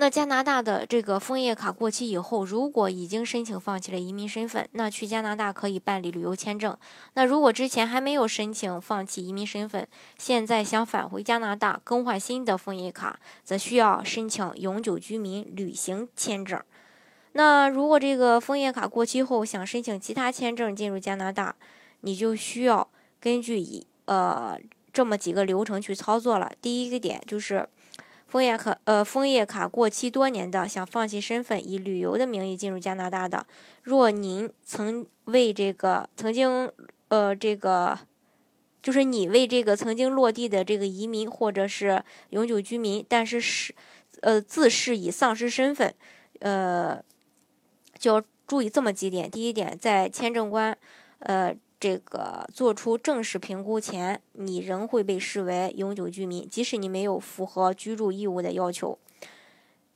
那加拿大的这个枫叶卡过期以后，如果已经申请放弃了移民身份，那去加拿大可以办理旅游签证。那如果之前还没有申请放弃移民身份，现在想返回加拿大更换新的枫叶卡，则需要申请永久居民旅行签证。那如果这个枫叶卡过期后想申请其他签证进入加拿大，你就需要根据以呃这么几个流程去操作了。第一个点就是。枫叶卡呃，枫叶卡过期多年的，想放弃身份，以旅游的名义进入加拿大的，若您曾为这个曾经呃这个，就是你为这个曾经落地的这个移民或者是永久居民，但是是呃自视已丧失身份，呃，就要注意这么几点。第一点，在签证官呃。这个做出正式评估前，你仍会被视为永久居民，即使你没有符合居住义务的要求，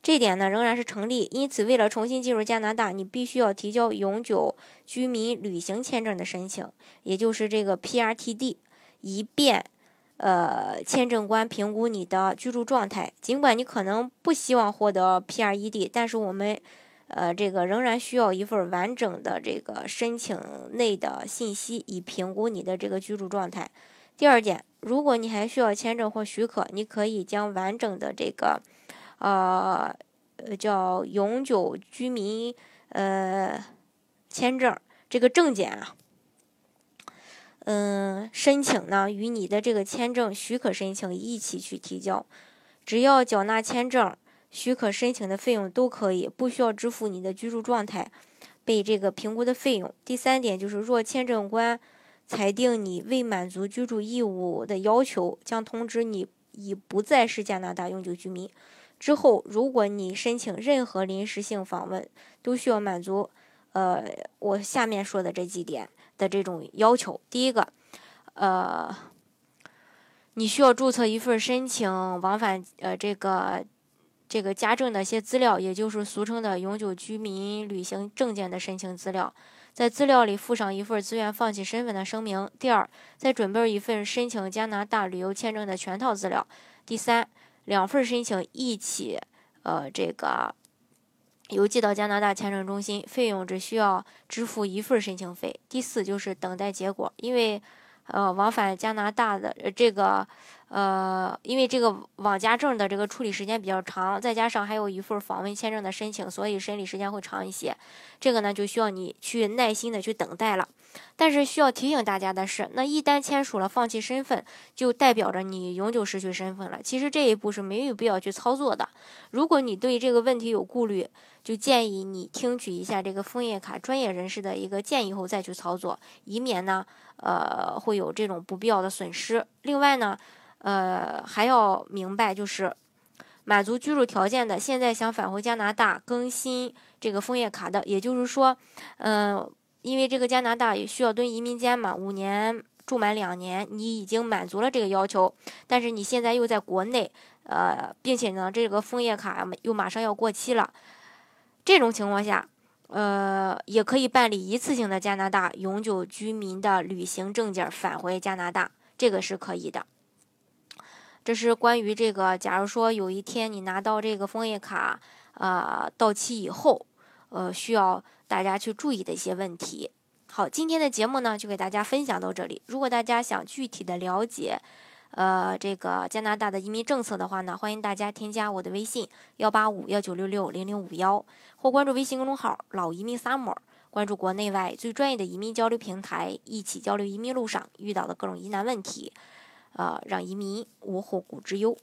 这点呢仍然是成立。因此，为了重新进入加拿大，你必须要提交永久居民旅行签证的申请，也就是这个 PRTD，以便呃签证官评估你的居住状态。尽管你可能不希望获得 PRED，但是我们。呃，这个仍然需要一份完整的这个申请内的信息，以评估你的这个居住状态。第二点，如果你还需要签证或许可，你可以将完整的这个，呃，叫永久居民呃签证这个证件啊，嗯，申请呢与你的这个签证许可申请一起去提交，只要缴纳签证。许可申请的费用都可以，不需要支付你的居住状态被这个评估的费用。第三点就是，若签证官裁定你未满足居住义务的要求，将通知你已不再是加拿大永久居民。之后，如果你申请任何临时性访问，都需要满足呃我下面说的这几点的这种要求。第一个，呃，你需要注册一份申请往返呃这个。这个家政的一些资料，也就是俗称的永久居民旅行证件的申请资料，在资料里附上一份自愿放弃身份的声明。第二，再准备一份申请加拿大旅游签证的全套资料。第三，两份申请一起，呃，这个邮寄到加拿大签证中心，费用只需要支付一份申请费。第四，就是等待结果，因为。呃，往返加拿大的这个，呃，因为这个网加证的这个处理时间比较长，再加上还有一份访问签证的申请，所以审理时间会长一些。这个呢，就需要你去耐心的去等待了。但是需要提醒大家的是，那一旦签署了放弃身份，就代表着你永久失去身份了。其实这一步是没有必要去操作的。如果你对这个问题有顾虑，就建议你听取一下这个枫叶卡专业人士的一个建议后再去操作，以免呢。呃，会有这种不必要的损失。另外呢，呃，还要明白，就是满足居住条件的，现在想返回加拿大更新这个枫叶卡的，也就是说，嗯，因为这个加拿大也需要蹲移民监嘛，五年住满两年，你已经满足了这个要求，但是你现在又在国内，呃，并且呢，这个枫叶卡又马上要过期了，这种情况下。呃，也可以办理一次性的加拿大永久居民的旅行证件返回加拿大，这个是可以的。这是关于这个，假如说有一天你拿到这个枫叶卡，呃，到期以后，呃，需要大家去注意的一些问题。好，今天的节目呢，就给大家分享到这里。如果大家想具体的了解，呃，这个加拿大的移民政策的话呢，欢迎大家添加我的微信幺八五幺九六六零零五幺，或关注微信公众号“老移民 summer”，关注国内外最专业的移民交流平台，一起交流移民路上遇到的各种疑难问题，啊，让移民无后顾之忧。